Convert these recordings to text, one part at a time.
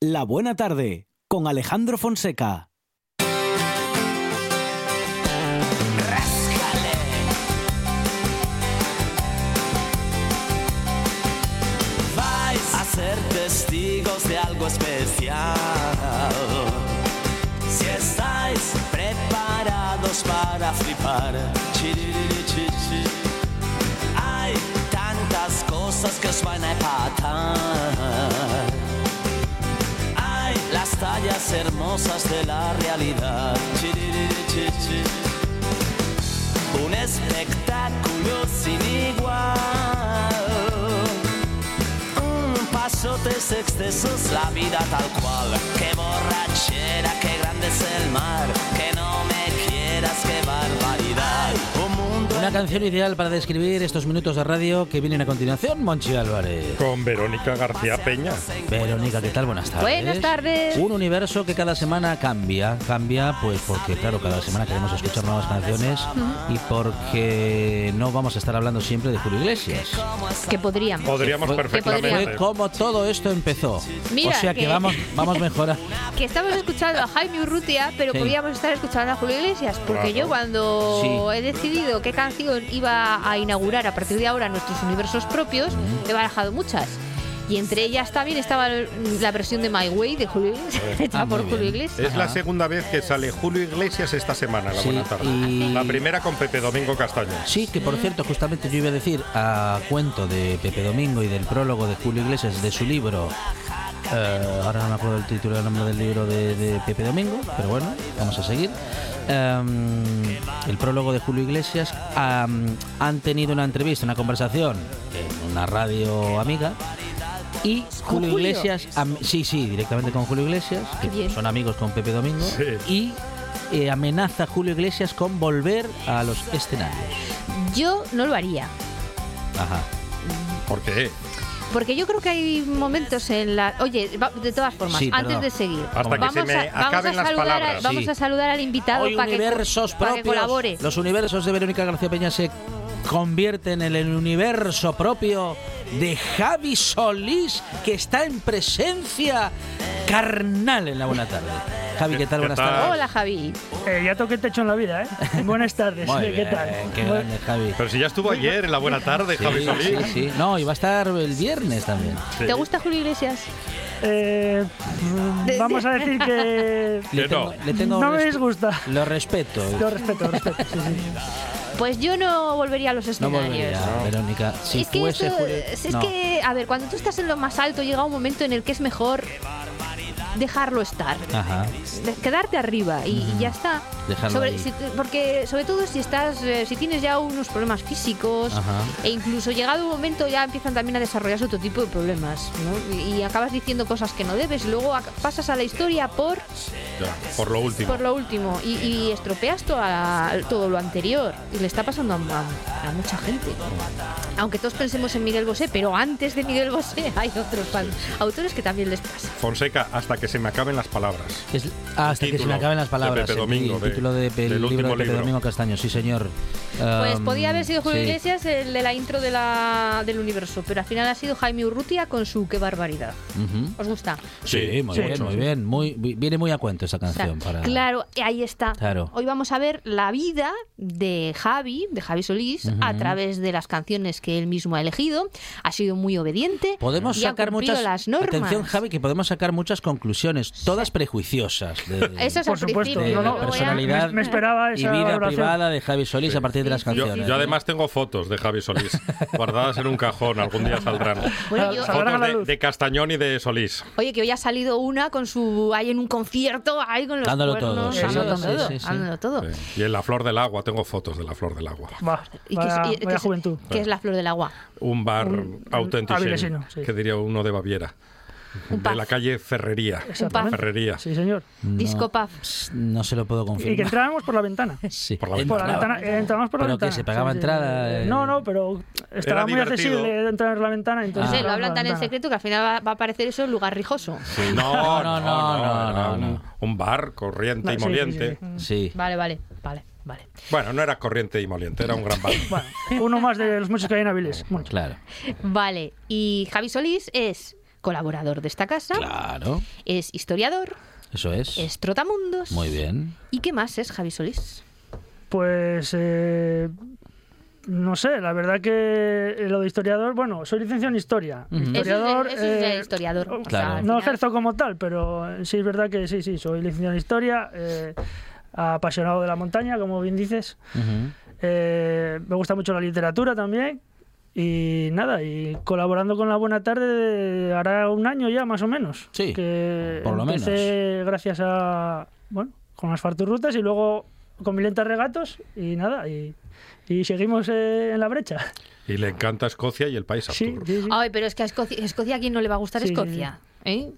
La Buena Tarde con Alejandro Fonseca. vais a ser testigos de algo especial. Si estáis preparados para flipar, hay tantas cosas que os van a empatar. Hermosas de la realidad. Un espectáculo sin igual. Un pasotes excesos, la vida tal cual. Qué borrachera, qué grande es el mar. Que no me quieras, qué barbaridad. Una canción ideal para describir estos minutos de radio que vienen a continuación, Monchi Álvarez. Con Verónica García Peña. Verónica, ¿qué tal? Buenas tardes. Buenas tardes. Un universo que cada semana cambia. Cambia, pues porque, claro, cada semana queremos escuchar nuevas canciones y porque no vamos a estar hablando siempre de Julio Iglesias. Que podríamos. Podríamos Fue- perfectamente. Fue como todo esto empezó. Mira, o sea que, que- vamos, vamos mejor. Que estamos escuchando a Jaime Urrutia, pero Sí. podríamos estar escuchando a Julio Iglesias. Porque Claro. yo cuando Sí. he decidido qué canción iba a inaugurar a partir de ahora nuestros universos propios, he barajado muchas. Y entre ellas también estaba la versión de My Way de Julio Iglesias, hecha Ah, muy por. Julio Iglesias. Es la segunda vez que sale Julio Iglesias esta semana, la Sí, buena tarde. y- La primera con Pepe Domingo Castaño. Sí, que por cierto, justamente yo iba a decir a cuento de Pepe Domingo y del prólogo de Julio Iglesias de su libro. eh, ahora no me acuerdo el título y el nombre del libro de, de Pepe Domingo, pero bueno, vamos a seguir. Em, el prólogo de Julio Iglesias han tenido una entrevista, una conversación en una radio amiga. Y ¿Con Julio, Julio? Iglesias, am- sí, sí, directamente con Julio Iglesias, que bien. son amigos con Pepe Domingo, Sí. y eh, amenaza a Julio Iglesias con volver a los escenarios. Yo no lo haría. Ajá. ¿Por qué? Porque yo creo que hay momentos en la. Oye, va- de todas formas, Sí, antes de seguir, Hasta que vamos, se me a, vamos, saludar a, palabras. vamos Sí. a saludar al invitado Hoy para que, para que colabore. Los universos de Verónica García Peña se convierten en el universo propio de Javi Solís, que está en presencia carnal en la buena tarde. Javi, ¿qué tal? ¿Qué Buenas tal? tardes. Hola, Javi. Eh, ya toqué techo en la vida, ¿eh? Buenas tardes. Muy ¿Qué bien, tal? qué grande, Javi. Pero si ya estuvo ayer en la buena tarde, Javi Sí, Solís. sí, sí. No, y va a estar el viernes también. Sí. ¿Te gusta Julio Iglesias? Eh, vamos a decir que Le tengo, no. le tengo no me disgusta. Lo respeto. Lo respeto, lo respeto. Sí, sí. Pues yo no volvería a los No escenarios. volvería, Verónica. Si es que, fuese esto- Julio- es No. que, a ver, cuando tú estás en lo más alto, llega un momento en el que es mejor dejarlo estar. Ajá. de- quedarte arriba y, y ya está. Dejarlo Sobre- ahí. si porque sobre todo si estás, eh, si tienes ya unos problemas físicos Ajá. e incluso llegado un momento ya empiezan también a desarrollarse otro tipo de problemas, ¿no? Y, y acabas diciendo cosas que no debes, luego pasas a la historia por Ya, por lo último. por lo último y, y estropeas toda- todo lo anterior y le está pasando a, a- a mucha gente. Aunque todos pensemos en Miguel Bosé, pero antes de Miguel Bosé hay otros autores que también les pasa. Fonseca, hasta que se me acaben las palabras. Es- hasta que se me acaben las de palabras. Pepe el- Domingo, el de- título de, del del libro de último Pepe libro. Domingo Castaño, sí señor. Pues Um, podía haber sido Julio sí. Iglesias el de la intro de la, del universo, pero al final ha sido Jaime Urrutia con su Qué barbaridad. ¿Os gusta? Sí, muy Sí, bien, muy sí. bien. Muy, vi- viene muy a cuento esa O sea, canción. para... Claro, ahí está. Claro. Hoy vamos a ver la vida de Javi, de Javi Solís, a través de las canciones que él mismo ha elegido. Ha sido muy obediente. Podemos y ha sacar cumplido muchas. las normas. Atención, Javi, que podemos sacar muchas conclusiones, todas prejuiciosas. De, Eso es Por supuesto, de no, la no, personalidad Me- me esperaba y esa vida valoración. privada de Javi Solís a partir de las Sí, sí, sí. canciones. Yo además tengo fotos de Javi Solís, guardadas en un cajón, algún día saldrán. Bueno, yo- Fotos de, de Castañón y de Solís. Oye, que hoy ha salido una con su. ahí en un concierto, ahí con los Dándolo cuernos, todo, sí, dándolo sí, todo, sí, sí. dándolo todo. Sí. Y en la flor del agua, tengo fotos de la flor del agua. Va, ¿Y qué es- vaya, y- qué vaya es- juventud. qué es la flor del agua? Un bar Un- auténtico, sí. que diría uno de Baviera. Un De la calle Ferrería. Exactamente. Ferrería. Sí, señor. No, Disco pub. No se lo puedo Y que confirmar. entrábamos por la ventana. Sí. Por la Por la ventana, eh, entramos por la Pero ventana. que se pagaba Sí, sí. entrada, eh. No, no, pero estaba muy divertido. accesible entrar por la ventana. Entonces No sé, lo hablan tan en ventana. secreto que al final va, va a parecer eso un lugar rijoso. No, No, no, no, no, no, un, no. un bar corriente No, y sí, sí, moliente. sí, Sí. Vale, vale, vale, vale. Bueno, no era corriente y moliente, era un gran bar. Bueno, uno más de los muchos que hay en Avilés. Claro. Vale, y Javi Solís es colaborador de esta casa, Claro, es historiador, eso es. es trotamundos. Muy bien. ¿Y qué más es Javi Solís? Pues eh, no sé, la verdad que lo de historiador, bueno, soy licenciado en historia. Ujú. Eso es- Historiador, eso es de eh, historiador. O sea, no ejerzo como tal, pero sí es verdad que sí, sí, soy licenciado en historia, eh, apasionado de la montaña, como bien dices. Eh, me gusta mucho la literatura también. Y nada, y colaborando con La Buena Tarde hará un año ya más o menos. Sí, que por lo empecé gracias a, bueno, con las farturrutas y luego con Milenta Regatos y nada, y, y seguimos eh, en la brecha. Y le encanta Escocia y el país Sí, Artur. sí, sí. Ay, pero es que a Escocia, Escocia ¿a quién no le va a gustar Escocia? ¿Eh?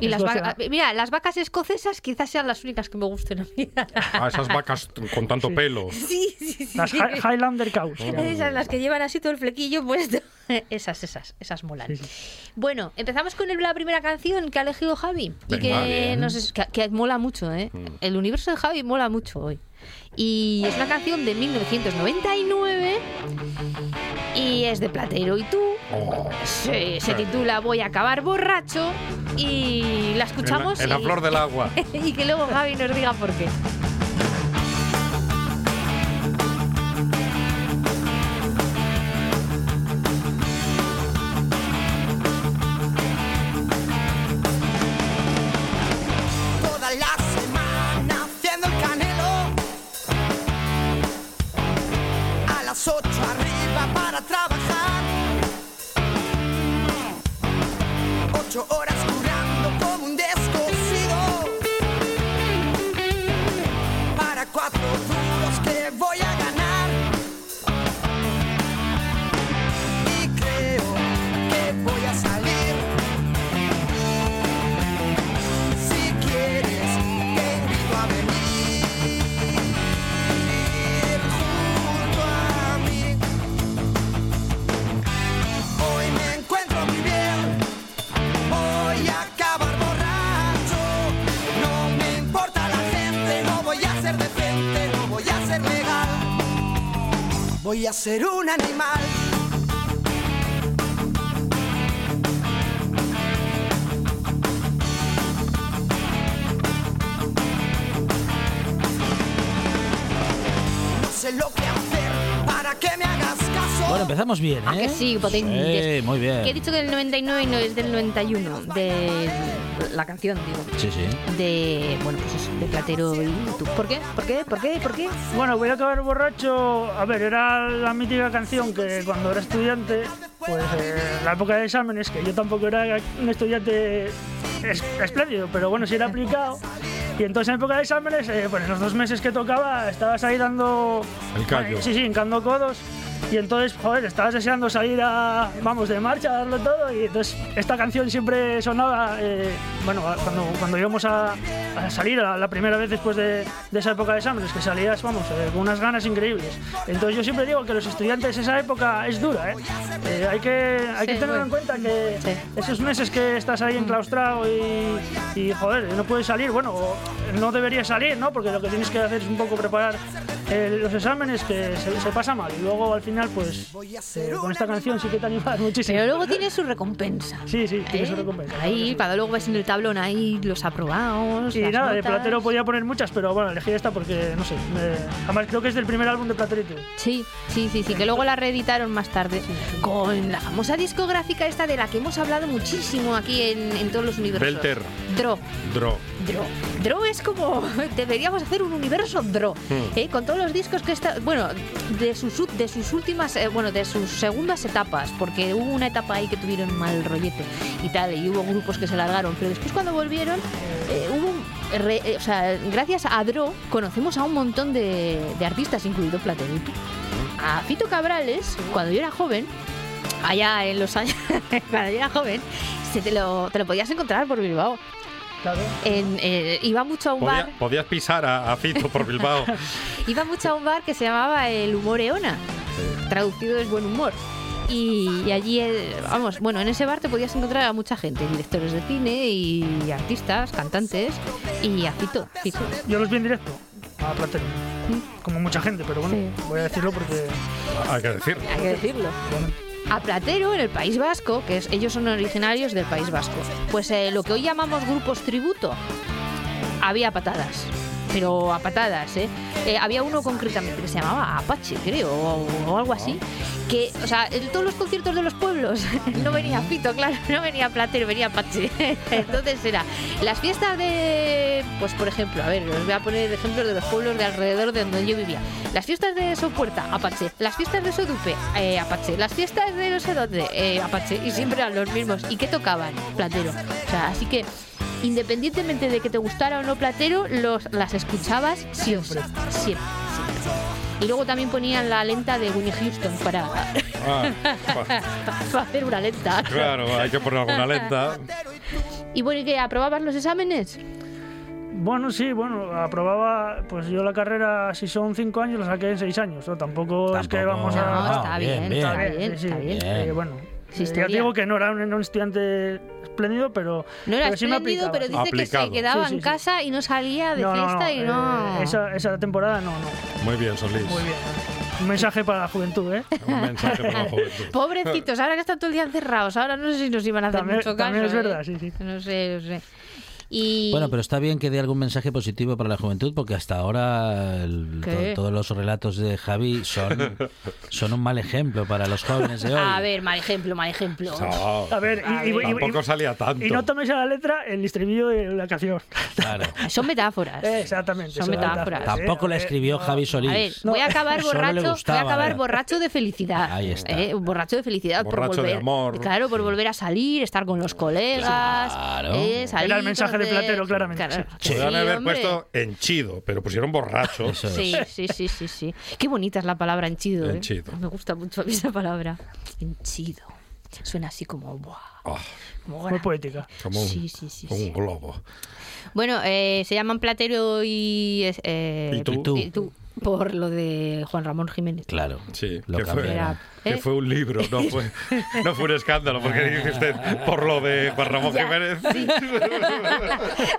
Y las vacas, mira, las vacas escocesas quizás sean las únicas que me gusten a mí. Ah, esas vacas con tanto Sí. pelo. sí, sí, sí. Las Hi- Highlander Cows. Esas, las que llevan así todo el flequillo puesto. Esas, esas, esas molan. Sí, sí. Bueno, empezamos con el- la primera canción que ha elegido Javi. Y que, nos es- que, que mola mucho, ¿eh? El universo de Javi mola mucho hoy. Y es una canción de 1999 y es de Platero y tú. Se, titula Voy a acabar borracho y la en, la, escuchamos. en la y- flor del agua. y que luego Javi nos diga por qué. A ser un animal. No sé lo que hacer para que me hagas caso. Bueno, empezamos bien, ¿eh? Ah, que sí, potentes. Sí, muy bien. Que he dicho que el 99 no es del 91, de la canción, digo. Sí, sí. De, bueno, pues eso, de Platero y tú. ¿Por qué? ¿Por qué? ¿Por qué? ¿Por qué? Bueno, voy a acabar borracho. A ver, era la mítica canción que cuando era estudiante, pues eh, la época de exámenes, que yo tampoco era un estudiante es- espléndido, pero bueno, sí era aplicado. Y entonces en época de exámenes, eh, pues en los dos meses que tocaba, estabas ahí dando. El callo. Sí, sí, hincando codos. Y entonces, joder, estabas deseando salir a, vamos, de marcha, a darlo todo. Y entonces esta canción siempre sonaba, eh, bueno, cuando, cuando íbamos a, a salir a la primera vez después de, de esa época de exámenes, que salías, vamos, eh, con unas ganas increíbles. Entonces yo siempre digo que los estudiantes esa época es dura, ¿eh? Eh, hay que, hay que tener bueno. en cuenta que Sí. esos meses que estás ahí enclaustrado y, y, joder, no puedes salir, bueno, no deberías salir, ¿no? Porque lo que tienes que hacer es un poco preparar eh, los exámenes, que se, se pasa mal. Y luego al final, pues, eh, con esta canción sí que te animas muchísimo. Pero luego tiene su recompensa. Sí, sí, tiene su ¿eh? recompensa. Ahí, cuando luego ves en el tablón ahí los aprobados. Y las nada, de. Platero podía poner muchas, pero bueno, elegí esta porque, no sé, me- además creo que es del primer álbum de Platero y tú. Sí, sí, sí, sí, que luego la reeditaron más tarde con la famosa discográfica esta de la que hemos hablado muchísimo aquí en, en todos los universos. Belter. Dro. Dro. Dro. Dro es como. Deberíamos hacer un universo Dro. Hmm. ¿eh? Con todos los discos que está. Bueno, de sus, de sus últimas. eh, bueno, de sus segundas etapas. Porque hubo una etapa ahí que tuvieron mal rollete y tal. Y hubo grupos que se largaron. Pero después, cuando volvieron, eh, hubo. un- re- eh, o sea, gracias a Dro conocemos a un montón de, de artistas, incluido tú. A Fito Cabrales, cuando yo era joven, allá en los años. cuando yo era joven, se te, lo, te lo podías encontrar por Bilbao. Claro. En, eh, iba mucho a un Podía- bar podías pisar a, a Fito por Bilbao. iba mucho a un bar que se llamaba el humor Eona traducido es buen humor y, y allí eh, vamos bueno en ese bar te podías encontrar a mucha gente directores de cine y artistas cantantes y a Fito Fito Yo los vi en directo a Platero, como mucha gente, pero bueno, Sí. voy a decirlo porque Hay que decir. hay que decirlo a Platero en el País Vasco, que ellos son originarios del País Vasco. Pues eh, lo que hoy llamamos grupos tributo, había patadas. Pero a patadas, ¿eh? Eh, Había uno concretamente que se llamaba Apache, creo, o, o algo así. Que, o sea, en todos los conciertos de los pueblos no venía Fito, claro, no venía Platero, venía Apache. Entonces era las fiestas de, pues por ejemplo, a ver, os voy a poner ejemplos de los pueblos de alrededor de donde yo vivía. Las fiestas de Sopuerta, Apache. Las fiestas de Sodupe, eh, Apache. Las fiestas de no sé dónde, eh, Apache. Y siempre eran los mismos. ¿Y qué tocaban? Platero. O sea, así que independientemente de que te gustara o no Platero, los, las escuchabas siempre. Siempre. siempre. Y luego también ponían la lenta de Winnie Houston para, Ah, pa- para hacer una lenta. claro, hay que poner alguna lenta. Y bueno, ¿y qué? ¿Aprobabas los exámenes? Bueno, sí, bueno, aprobaba, pues yo la carrera, si son cinco años, la saqué en seis años. ¿no? Tampoco, es que Tampoco- vamos a... No, Ah, está bien, bien, bien. está bien, sí, sí. está bien. Bien. Eh, bueno, Eh, te digo que no era un, un estudiante espléndido, pero... No era pero sí espléndido, pero dice que se quedaba Sí, sí, en casa y no salía de No, fiesta no, y eh, no... esa, esa temporada no, no. Muy bien, Solís. Muy bien. Un mensaje para la juventud, ¿eh? Un mensaje para la juventud. Pobrecitos, ahora que están todo el día encerrados, ahora no sé si nos iban a hacer También- mucho caso. también es ¿eh? verdad, sí, sí. No sé, no sé. Y... Bueno, pero está bien que dé algún mensaje positivo para la juventud, porque hasta ahora el- todos los relatos de Javi son, son un mal ejemplo para los jóvenes de hoy. A ver, mal ejemplo, mal ejemplo. No, A ver, y, y- y- tampoco y- salía tanto. y no tomes a la letra el estribillo de la canción. Claro. Son metáforas. Eh, Exactamente. Son son metáforas. Tampoco la Eh, escribió no. Javi Solís. A ver, No, voy a acabar borracho, voy a gustaba, acabar ¿eh? borracho de felicidad. Ahí está. ¿eh? Borracho de felicidad Borracho por de volver, amor. claro, por volver a salir, estar con los colegas, Claro. eh, salir, Era el mensaje de Platero, claramente, Claro. sí. Podrían Sí, haber hombre. puesto henchido, pero pusieron borracho. Es. Sí, sí, sí, sí, sí. Qué bonita es la palabra henchido. ¿eh? Henchido. Me gusta mucho a mí esa palabra. Henchido. Suena así como... buah, Ah, como Muy poética. como un, Sí, sí, sí, como sí. un globo. Bueno, eh, se llaman Platero y... eh, ¿Y tú? Y tú. Por lo de Juan Ramón Jiménez. Claro. Sí, Lo que fue, cambiaron. que ¿Eh? fue un libro, no fue, no fue un escándalo, porque dice usted por lo de Juan Ramón Ya, Jiménez.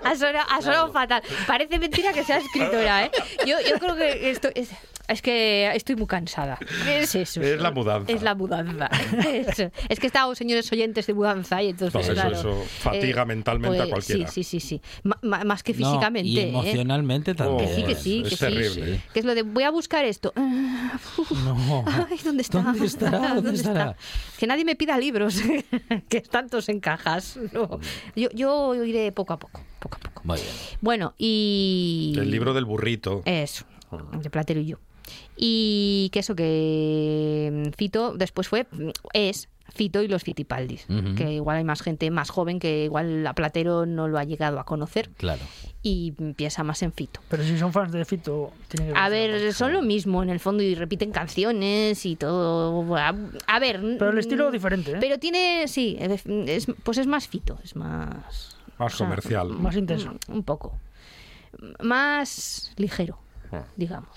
ha, sonado, ha sonado fatal. Parece mentira que sea escritora, ¿eh? Yo, yo creo que esto es, es que estoy muy cansada. Es eso. Es la mudanza. Es la mudanza. Eso. Es que he estado señores oyentes de mudanza y entonces, eso- claro, eso fatiga mentalmente a cualquiera. Sí, sí, sí, sí. Más que No, físicamente. y ¿eh? emocionalmente también. Que sí, que sí, Es que sí. terrible. Que es lo de voy a buscar esto. No. Ay, ¿dónde está? ¿Dónde estará? ¿Dónde estará? Que nadie me pida libros, que están todos en cajas. No. Yo, yo iré poco a poco, poco a poco. Muy bien. Bueno, y... El libro del burrito. Eso, de Platero y yo. Y que eso, que mm, Fito después fue, es Fito y los Fitipaldis. Que igual hay más gente más joven que igual a Platero no lo ha llegado a conocer Claro. y piensa más en Fito. Pero si son fans de Fito, tienen que A ver, son lo mismo en el fondo y repiten canciones y todo. A, a ver. Pero el estilo mm, diferente, ¿eh? Pero tiene, sí, es, es- pues es más Fito, es más. Más comercial. Más intenso. mm, Un poco. Más ligero, Ah. digamos.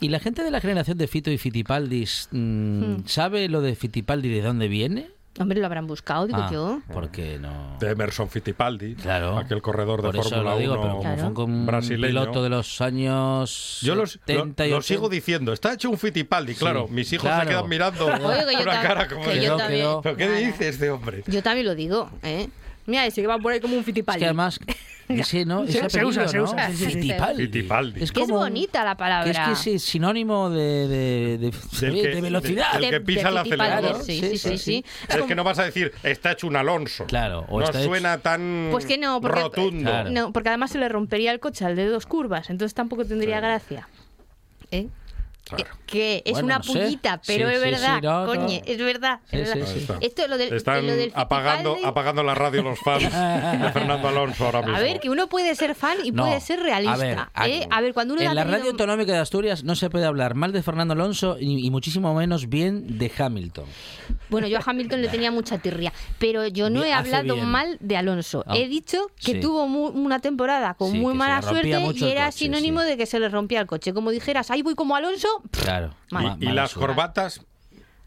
¿Y la gente de la generación de Fito y Fitipaldis mm, Hmm. sabe lo de Fitipaldi de dónde viene? Hombre, lo habrán buscado, digo Ah, yo. Porque no. De Emerson Fittipaldi, Claro. aquel corredor de Fórmula lo digo, 1 pero como Claro. fue un brasileño. piloto de los años Yo los, 70 y lo, lo 80. sigo diciendo, está hecho un Fittipaldi, claro. Mis hijos claro. se quedan mirando Oye, que yo una cara como que de, yo también-. ¿Pero qué dice este hombre? Yo también lo digo, ¿eh? Mira, ese que va por ahí como un Es fitipaldi. que además, ese, ¿no? Se- Ese se usa, apellido, se ¿no? usa, sí, sí, sí. Fittipaldi. Fittipaldi. Es que es como- bonita la palabra. Que es que sí, es sinónimo de, de, de, Del de que- velocidad. De- que pisa de el acelerador. Sí, sí, sí. sí. Es que no vas a decir, está hecho un Alonso. Claro, o no está hecho- suena tan Pues que no, porque, rotundo. Claro. no, porque además se le rompería el coche al de dos curvas, entonces tampoco tendría gracia. ¿Eh? Claro. Que es Bueno, una no sé. pero Sí, es sí, verdad, sí, no, no. coñe, es verdad. es verdad. Esto lo del, Están lo del apagando, apagando la radio los fans de Fernando Alonso ahora mismo. A ver, que uno puede ser fan y No. puede ser realista. A ver, a- ¿eh? A ver, cuando uno en la tenido- radio autonómica de Asturias no se puede hablar mal de Fernando Alonso y, y muchísimo menos bien de Hamilton. Bueno, yo a Hamilton le tenía mucha tirria, pero yo no he hablado bien. mal de Alonso. Ah, He dicho que sí. tuvo mu- una temporada con Sí, muy mala suerte y era coche, sinónimo sí. de que se le rompía el coche. Como dijeras, ahí voy como Alonso, pff, Claro. Y- Ma- y, mala las corbatas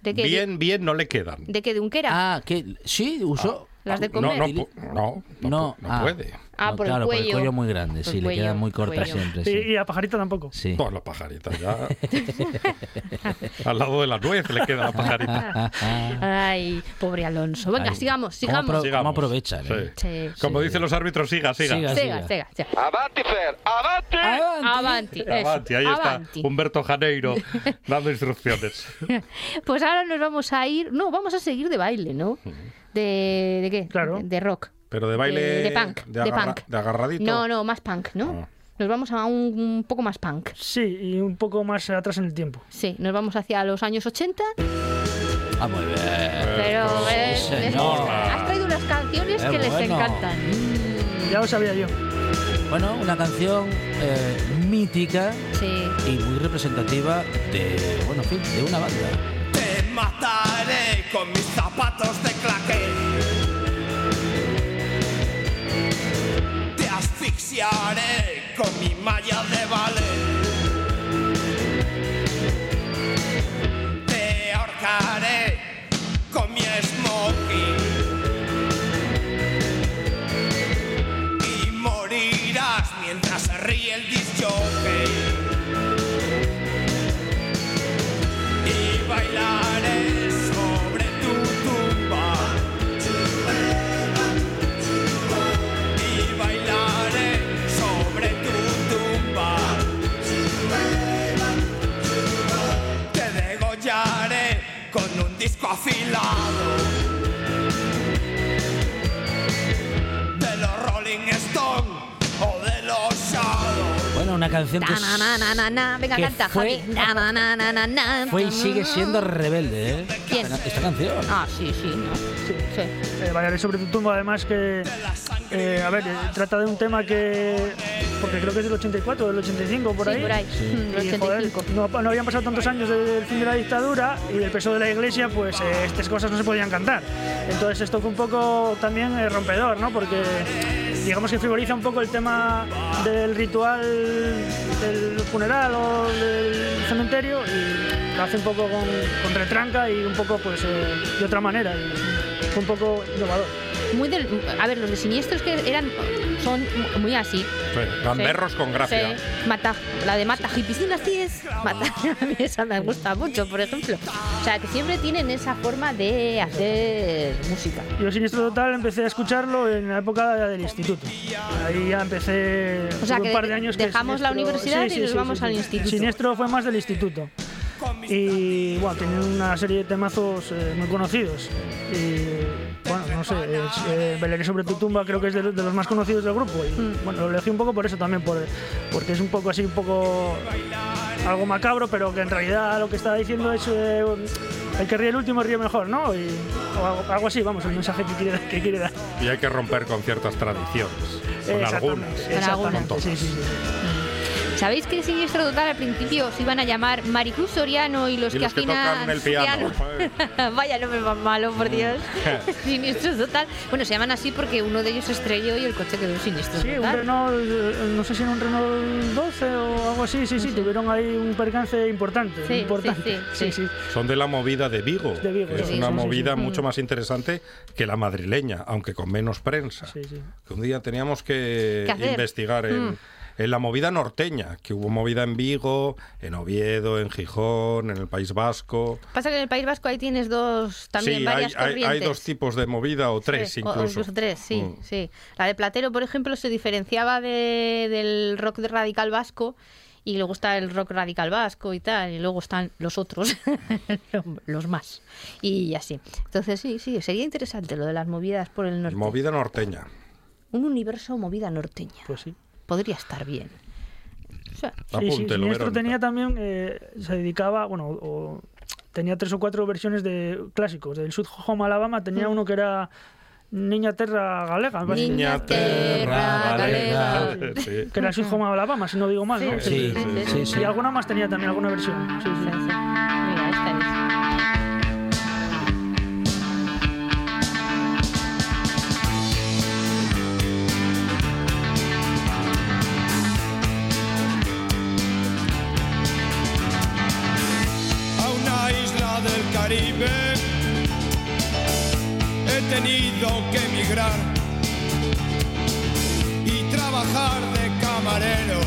¿de qué? bien, bien no le quedan. ¿De qué? ¿De un quera? Ah, que sí, usó. Las de No, comer. no, no, no, No, pu- no ah. puede. Ah, No, por claro, el cuello. por el cuello muy grande, Por sí, le queda muy corta cuello. siempre. Y, Sí. y a Pajarita tampoco. Sí. Pues la pajarita ya. Al lado de la nuez le queda la pajarita. Ay, pobre Alonso. Venga, Ay, sigamos, ¿Cómo, sigamos. apro- Sigamos. cómo aprovechan? eh? Sí. Sí. Como Sí. dicen los árbitros, siga, siga. Siga. Siga, siga, siga. Avanti, Fer, avanti! Avanti. Avanti, ahí avanti. está Humberto Janeiro dando instrucciones. Pues ahora nos vamos a ir. No, vamos a seguir de baile, ¿no? ¿De, de qué? Claro. De, de rock. Pero de baile. De, de punk. De, De, agarra- punk. de agarradito. No, no, más punk, ¿no? Ah. Nos vamos a un, un poco más punk. Sí, y un poco más atrás en el tiempo. Sí, nos vamos hacia los años 80. Ah, muy bien. Pero eh, sí, has traído unas canciones Qué que les encantan. Ya lo sabía yo. Bueno, una canción eh, mítica Sí. y muy representativa de, bueno, en fin, de una banda. Te mataré con mis zapatos de claqué. Con mi malla de ballet. Te ahorcaré con mi disco. Una canción que es- Na, na, na, na, na. Venga, que canta, fue- Javi. Na, na, na, na, na, na. fue y sigue siendo rebelde, ¿eh? ¿Quién? Esta, canción. Ah, sí, sí, no. Sí. Eh, Bailaré sobre tu tumba, además que, eh, a ver, eh, trata de un tema que, porque creo que es del 84 o del 85, por Sí, ahí. por ahí. Mm, el Y, joder, 85. no, no habían pasado tantos años del fin de la dictadura y del peso de la iglesia, pues eh, estas cosas no se podían cantar. Entonces esto fue un poco también eh, rompedor, ¿no? Porque digamos que frivoliza un poco el tema del ritual del funeral o del cementerio y lo hace un poco con, con retranca y un poco pues eh, de otra manera. Fue un poco innovador. Muy del, a ver, los de siniestros que eran son muy así. Sí, Gamberros con gracia. Sí. Mata, la de mata hippies dinastías. Mata, a mí esa me gusta mucho, por ejemplo. O sea, que siempre tienen esa forma de hacer música. Yo Siniestro Total empecé a escucharlo en la época del instituto. Ahí ya empecé O sea, que un par de años que dejamos la universidad y nos vamos al instituto. Siniestro fue más del instituto. Y bueno, tiene una serie de temazos eh, muy conocidos. Y bueno, no sé, eh, sobre tu tumba creo que es de, los- de los más conocidos del grupo. Y Mm. bueno, lo elegí un poco por eso también, por, porque es un poco así, un poco algo macabro, pero que en realidad lo que está diciendo es eh, el que ríe el último ríe mejor, ¿no? Y, o algo, algo así, vamos, el mensaje que quiere, que quiere dar. Y hay que romper con ciertas tradiciones. Con algunas. Con sí, todas. sí, sí. ¿Sabéis que Siniestro Total al principio se iban a llamar Maricruz Soriano y los Y que los que afinan tocan el piano. Vaya nombre más malo, por Dios. Siniestro Total. Bueno, se llaman así porque uno de ellos estrelló y el coche quedó siniestro. Sí, un total. Renault, eh, no sé si era un Renault 12 o algo así, sí, sí, tuvieron ahí un percance importante. Sí, importante. sí, sí, sí. Son de la movida de Vigo. De Vigo, que es sí, una sí, sí, movida sí. mucho más interesante que la madrileña, aunque con menos prensa. Sí, sí. Que un día teníamos que investigar en, Mm. En la movida norteña, que hubo movida en Vigo, en Oviedo, en Gijón, en el País Vasco. Pasa que en el País Vasco ahí tienes dos, también sí, hay, varias hay- corrientes. hay dos tipos de movida o tres Sí, o- o incluso. incluso tres, sí, Mm. sí. La de Platero, por ejemplo, se diferenciaba de- del rock de radical vasco y luego está el rock radical vasco y tal, y luego están los otros, los más, y así. Entonces sí, sí, sería interesante lo de las movidas por el norte. Movida norteña. Un universo movida norteña. Pues sí. Podría estar bien. O sea, Sí, sí, Siniestro tenía también, eh, se dedicaba, bueno, o- tenía tres o cuatro versiones de clásicos. Del Sud Home Alabama tenía uno que era Niña Terra Galega, me. Niña terra galega. galega. Sí. que era el Sud Home Alabama, si no digo mal, ¿no? Sí, sí, sí, sí. Y alguna más tenía también, alguna versión. Sí, sí. Sí, sí. Mira, tenido que emigrar y trabajar de camarero.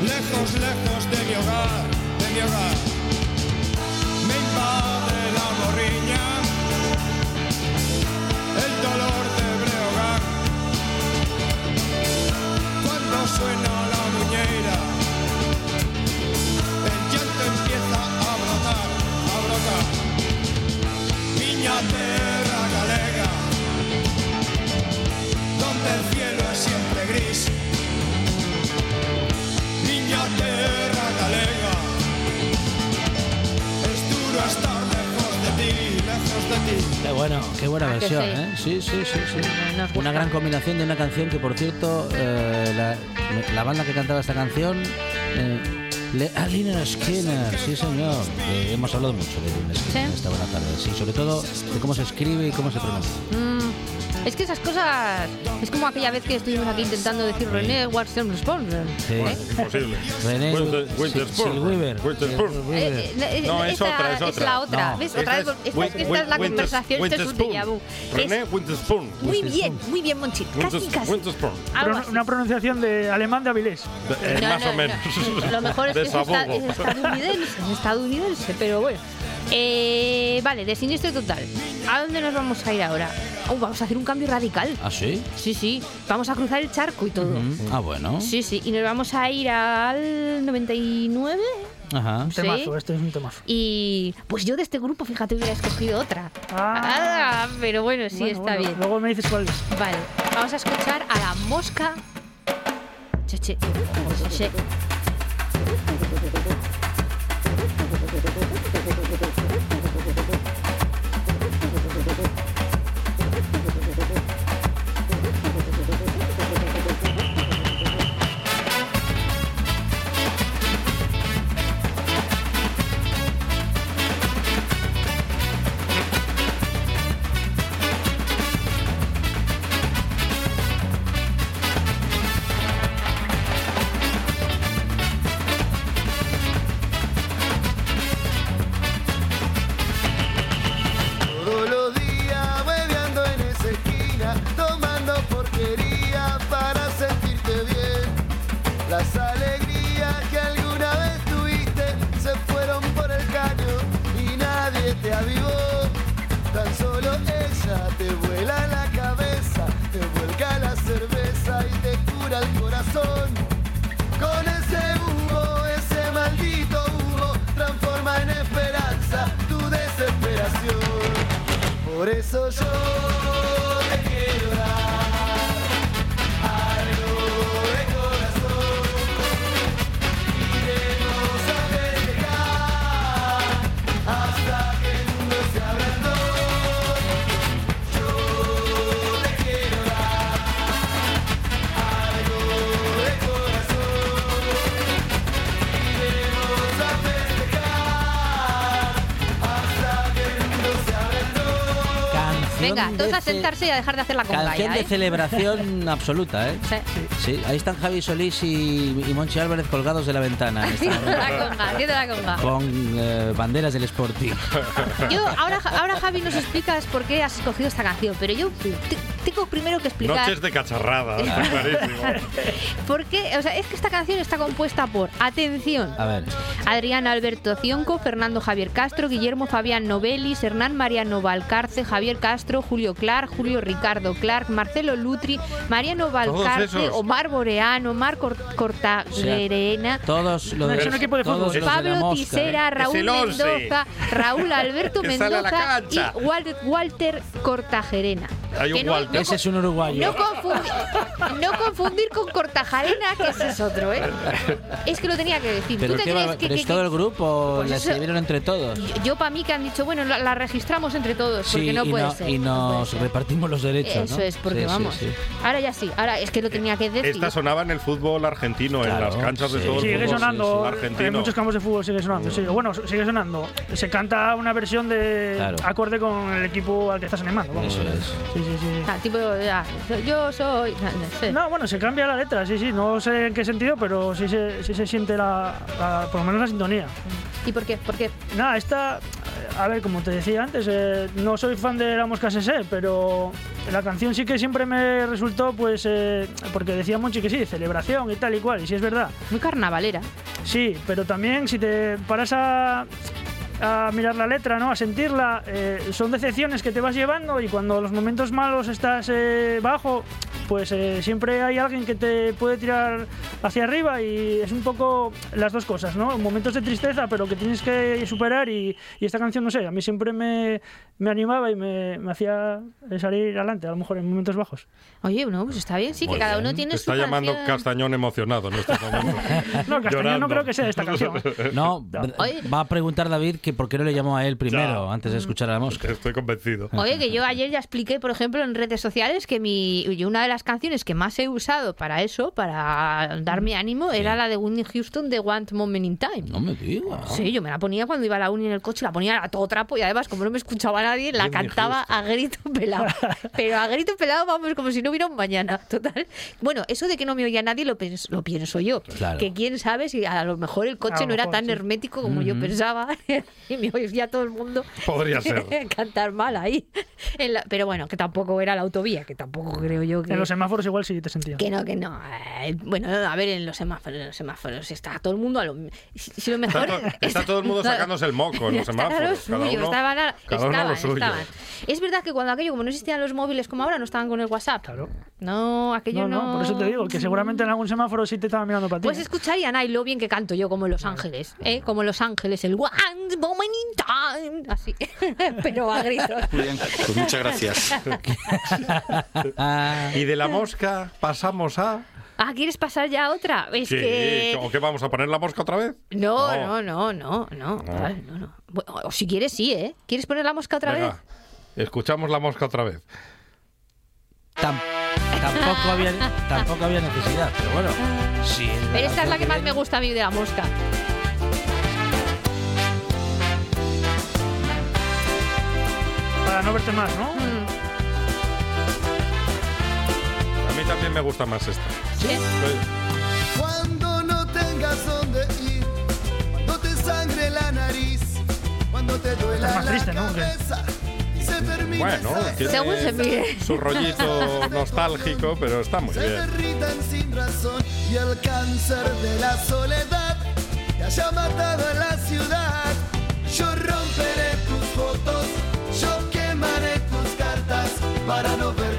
Lejos, lejos de mi hogar, de mi hogar. Me invade la morriña, sí? Sí, sí. Nos. Una gran combinación de una canción que, por cierto, eh, la, la banda que cantaba esta canción, eh, Le, Lynyrd Skinner, sí señor. Eh, hemos hablado mucho de Lynyrd Skinner ¿Sí? esta buena tarde, sí, sobre todo de cómo se escribe y cómo se pronuncia. Mm, es que esas cosas. Es como aquella vez que estuvimos aquí intentando decir René Watson Responder. Sí. ¿eh? Imposible. René Winter-. Eh, eh, No, es esta otra, es otra. la otra. No. ¿Ves? Esta Otra vez, es esta, esta es la conversación, esto es un déjà vu. René Es- Winterspoon. muy bien, muy bien, Monchi. Casi, casi. Pro- una pronunciación de alemán de Avilés. Eh, No, más no, o menos. no. Lo mejor es que es, esta- es estadounidense, es estadounidense, pero bueno. Eh, vale, de siniestro total. ¿A dónde nos vamos a ir ahora? Oh, vamos a hacer un cambio radical. ¿Ah, sí? Sí, sí. Vamos a cruzar el charco y todo. Mm, Ah, bueno. Sí, sí. Y nos vamos a ir al 99. Ajá. Un Sí. temazo, este es un temazo. Y pues yo de este grupo, fíjate, hubiera escogido otra. Ah. Ah, pero bueno, sí, Bueno, está bueno, bien. Luego me dices cuál es. Vale, vamos a escuchar a la mosca. Che, che. Che. Todos todos a sentarse y a dejar de hacer la conga Canción ya, de ¿eh? celebración absoluta, ¿eh? Sí. Sí, ahí están Javi Solís y, y Monchi Álvarez colgados de la ventana. en Haciendo la conga, haciendo la conga. Con eh, banderas del Sporting. Yo, ahora, ahora Javi nos explicas por qué has escogido esta canción, pero yo tengo primero que explicar Noches de cacharrada, está clarísimo. por qué, o sea, es que esta canción está compuesta por, atención, A ver. Adrián Alberto Cionco, Fernando Javier Castro, Guillermo Fabián Novelis, Hernán Mariano Valcarce, Javier Castro, Julio Clark, Julio Ricardo Clark, Marcelo Lutri, Mariano Valcarce. Omar Boreano, Mar Cor- Cortagerena, Todos los Es un equipo de todos fútbol. los de la Pablo mosca, Tisera, ¿eh? Raúl. Mendoza, Raúl Alberto Mendoza y Walter, Walter Cortagerena. Hay un Que no- Walter. Ese es un uruguayo. no confundir, no confundir con Cortajarena, que ese es otro, ¿eh? Es que lo tenía que decir. Pero, ¿Tú te qué crees barba- que, que- todo el grupo, Pues la escribieron entre todos. Yo, yo para mí que han dicho, bueno, la, la registramos entre todos, porque Sí, no puede no- ser. y nos ser. repartimos los derechos. Eso ¿no? es, porque Sí, vamos. sí. Ahora ya sí, ahora es que lo tenía que decir. Esta sonaba en el fútbol argentino, Claro, en las canchas de todo el Sigue fútbol sonando, en argentino. muchos campos de fútbol sigue sonando. sí. Bueno, sigue sonando. Se canta una versión de Claro. acorde con el equipo al que estás animando. vamos. Eso es. Sí, sí, sí. Tipo, ya, yo soy. no, no sé. No, bueno, se cambia la letra, sí, sí. No sé en qué sentido, pero sí se, sí se siente la, la- por lo menos la sintonía. ¿Y por qué? ¿Por qué? Nada, esta a ver, como te decía antes, eh, no soy fan de la mosca Sese, pero la canción sí que siempre me resultó, pues, eh, porque decía Monchi que sí, celebración y tal y cual, y sí es verdad. Muy carnavalera. Sí, pero también si te paras a, a mirar la letra, ¿no? A sentirla, eh, son decepciones que te vas llevando y cuando los momentos malos estás eh, bajo, pues eh, siempre hay alguien que te puede tirar hacia arriba y es un poco las dos cosas, ¿no? Momentos de tristeza, pero que tienes que superar y, y esta canción, no sé, a mí siempre me, me animaba y me, me hacía salir adelante, a lo mejor en momentos bajos. Oye, no, pues está bien, sí, Muy que cada bien. uno tiene Te su está llamando canción. Castañón emocionado en este momento. No, Castañón Llorando. no creo que sea de esta canción. ¿eh? No, Oye. va a preguntar David que por qué no le llamó a él primero Ya. antes de escuchar a la mosca. Estoy convencido. Oye, que yo ayer ya expliqué, por ejemplo, en redes sociales que mi una de las canciones que más he usado para eso, para darme ánimo, era la de Whitney Houston de One Moment in Time. No me digas. Sí, yo me la ponía cuando iba a la uni en el coche, la ponía a todo trapo y además, como no me escuchaba nadie, la Whitney cantaba a grito pelado. Pero a grito pelado, vamos, como si no hubiera un mañana, total. Bueno, eso de que no me oía nadie lo, pens- lo pienso yo. Claro. Que quién sabe si a lo mejor el coche lo no era mejor, tan sí. hermético como yo pensaba y me oía todo el mundo Podría ser. cantar mal ahí. En la- pero bueno, que tampoco era la autovía, que tampoco creo yo que... los semáforos igual sí te sentía. Que no, que no. Eh, bueno, a ver, en los semáforos, en los semáforos está todo el mundo a lo. Si, si lo mejor. Está, to- está todo el mundo sacándose el moco en los Estaban semáforos. Cada suyo, uno, estaban a- cada uno a estaban, lo suyo. estaban. Es verdad que cuando aquello, como no existían los móviles como ahora, no estaban con el WhatsApp. Claro. No, aquello No, no. no, por eso te digo, que seguramente en algún semáforo sí te estaba mirando para ti. Pues escucharían, ay, lo bien que canto yo, como en Los Ángeles, ¿eh? Como en Los Ángeles, el One Moment in Time, así, pero a gritos. Muy bien, pues muchas gracias. Y de la mosca pasamos a... Ah, ¿quieres pasar ya a otra? Es Sí, que... ¿O qué vamos a poner la mosca otra vez? No, No. no, no, no, no, Ay, no, no. Bueno, o si quieres, sí, ¿eh? ¿Quieres poner la mosca otra vez? Escuchamos la mosca otra vez. Tam- tampoco, había, tampoco había necesidad, pero bueno. Sí, Pero esta es la que más me gusta a mí de la mosca. Para no verte más, ¿no? Mm, mí también me gusta más esta. sí. Cuando no tengas dónde ir, cuando te sangre la nariz, cuando te duela más la triste, ¿no? ¿O qué? cabeza se termine Bueno, tiene Según se mire. su rollito nostálgico, pero está muy se bien. derritan sin razón y el cáncer de la soledad te haya matado en la ciudad. Yo romperé tus fotos, yo quemaré tus cartas para no verte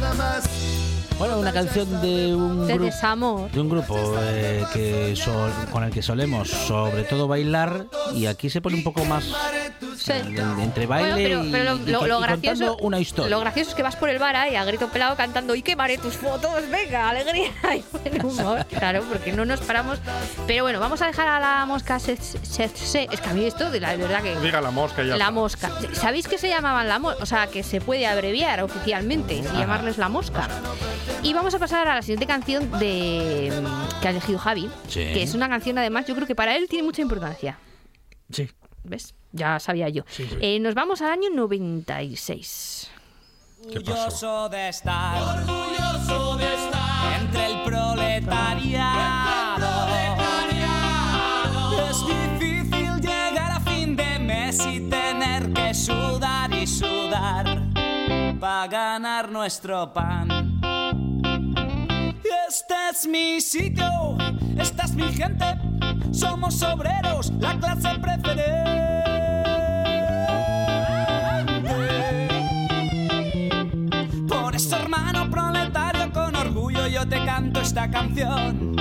nada más. Bueno, una canción de un De grupo. desamor. De un grupo eh, que sol- con el que solemos sobre todo bailar y aquí se pone un poco más Sí. entre baile Bueno, pero, y, pero lo, y lo- y gracioso, contando una historia. lo gracioso es que vas por el bar ahí a grito pelado cantando y quemaré tus fotos, venga, alegría y buen humor. Claro, porque no nos paramos. Pero bueno, vamos a dejar a la mosca. se- se- se- es que a mí esto, de la verdad que. Diga la mosca ya La está. mosca. ¿Sabéis que se llamaban la mosca? O sea, que se puede abreviar oficialmente y llamarles la mosca. Y vamos a pasar a la siguiente canción de que ha elegido Javi, Sí. que es una canción además yo creo que para él tiene mucha importancia. Sí. ¿Ves? Ya sabía yo. Eh, nos vamos al año 96. ¿Qué pasó? Orgulloso de estar, orgulloso de estar entre el proletariado. Es difícil llegar a fin de mes y tener que sudar y sudar para ganar nuestro pan. Este es mi sitio, esta es mi gente, somos obreros, la clase preferente. Por eso, hermano proletario, con orgullo yo te canto esta canción.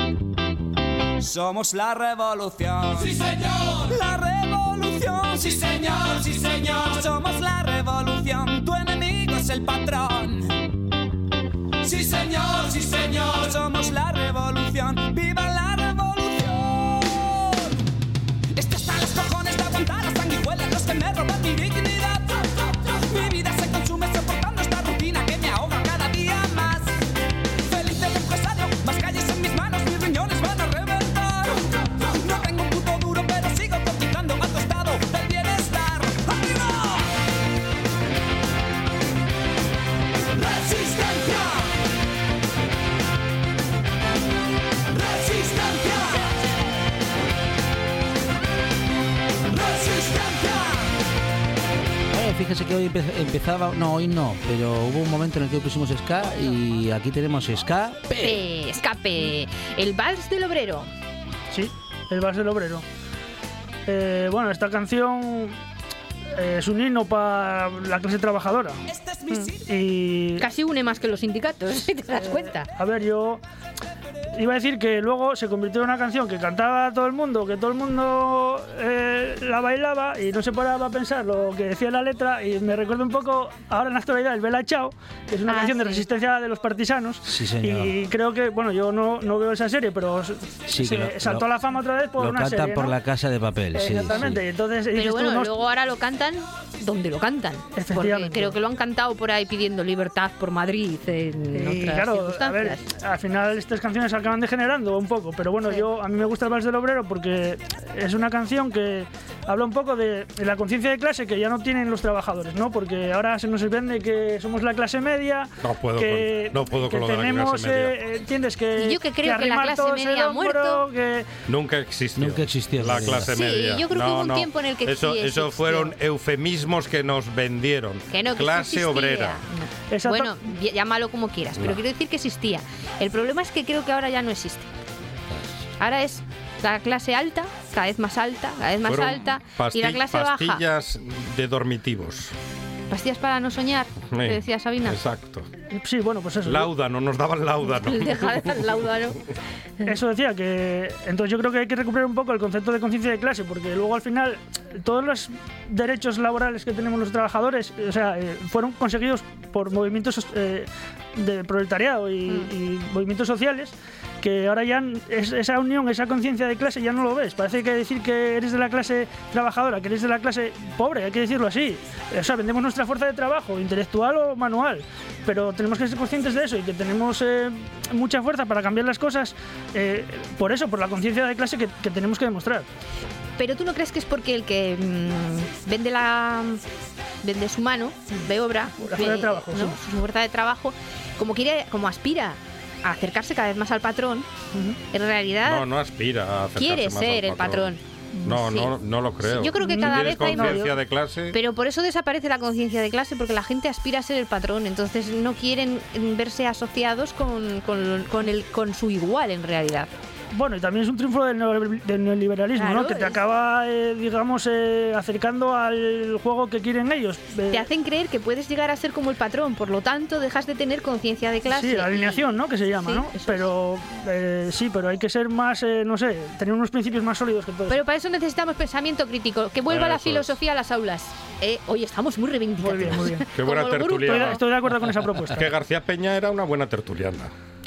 Somos la revolución. Sí, señor. La revolución Sí señor, sí señor, somos la revolución, tu enemigo es el patrón. Sí señor, sí señor, somos la revolución, viva la revolución. Esto está los cojones de aguantar las sanguijuelas, los que me roban mi dignidad. Empezaba, no, hoy no, pero hubo un momento en el que pusimos ska y aquí tenemos ska. Escape, escape. El vals del obrero. Sí, el Vals del Obrero. Eh, bueno, esta canción eh, es un himno para la clase trabajadora. Y Casi une más que los sindicatos, si te das cuenta. A ver, yo iba a decir que luego se convirtió en una canción que cantaba todo el mundo, que todo el mundo eh, la bailaba y no se paraba a pensar lo que decía la letra y me recuerda un poco ahora en la actualidad el Bella Chao, que es una Ah, canción de sí. resistencia de los partisanos. Sí, señor. Y creo que, bueno, yo no, no veo esa serie, pero Sí, se lo- saltó lo- a la fama otra vez por Lo una cantan serie, por ¿no? la casa de papel, sí. Exactamente, sí. y entonces Pero bueno, no- luego ahora lo cantan donde lo cantan. Porque creo que lo han cantado por ahí pidiendo libertad por Madrid en Y otras claro, a circunstancias. ver, al final estas canciones acaban degenerando un poco, pero bueno, yo a mí me gusta el Vals del Obrero porque es una canción que habla un poco de, de la conciencia de clase que ya no tienen los trabajadores, ¿no? Porque ahora se nos vende que somos la clase media, No puedo que, con- no puedo que con lo de la tenemos, clase media. eh, entiendes que yo que creo que la arrimar clase media ha muerto. que Nunca existió. Nunca existió la clase Sí, media. yo creo que No, hubo un no. tiempo en el que eso, sí eso fueron eufemismos que nos vendieron. Que no, que sí clase existía. obrera. Exacto. Bueno, ll- llámalo como quieras, pero No. quiero decir que existía. El problema es que creo que ahora ya no existe. Ahora es la clase alta, cada vez más alta, cada vez más Fueron alta, y la clase baja. pastillas de dormitivos. Pastillas para no soñar, Sí, que decía Sabina. Exacto. sí, bueno, pues eso. Láudano, nos daban láudano. Deja de dar láudano. Eso decía que entonces yo creo que hay que recuperar un poco el concepto de conciencia de clase porque luego al final todos los derechos laborales que tenemos los trabajadores, o sea, eh, fueron conseguidos por movimientos eh, de proletariado y, y movimientos sociales que ahora ya es- esa unión, esa conciencia de clase ya no lo ves. Parece que decir que eres de la clase trabajadora, que eres de la clase pobre, hay que decirlo así. O sea, vendemos nuestra fuerza de trabajo, intelectual o manual, pero tenemos que ser conscientes de eso y que tenemos eh, mucha fuerza para cambiar las cosas eh, por eso, por la conciencia de clase que, que tenemos que demostrar. Pero tú no crees que es porque el que mm, vende la vende su mano de obra, La fuerza de eh, trabajo, ¿no? sí. su fuerza de trabajo, como quiere, como aspira a acercarse cada vez más al patrón, en realidad No, no aspira a acercarse quiere más ser al el patrón. No, Sí. no, no lo creo. Yo creo que cada ¿Tienes vez hay conciencia más- de clase? Pero por eso desaparece la conciencia de clase, porque la gente aspira a ser el patrón, entonces no quieren verse asociados con, con, con el, con su igual en realidad. Bueno, y también es un triunfo del, neo- del neoliberalismo, Claro, ¿no? Que te acaba, eh, digamos, eh, acercando al juego que quieren ellos. Eh, Te hacen creer que puedes llegar a ser como el patrón, por lo tanto dejas de tener conciencia de clase. Sí, la alineación, ¿no? Que se llama, Sí, ¿no? Pero eh, sí, pero hay que ser más, eh, no sé, tener unos principios más sólidos que todo. Pero para eso necesitamos pensamiento crítico, que vuelva la es. filosofía a las aulas. Eh, hoy estamos muy reivindicativos. Muy bien, muy bien. Qué buena Como el grupo. tertuliana. Estoy, estoy de acuerdo con esa propuesta. Que García Peña era una buena tertuliana.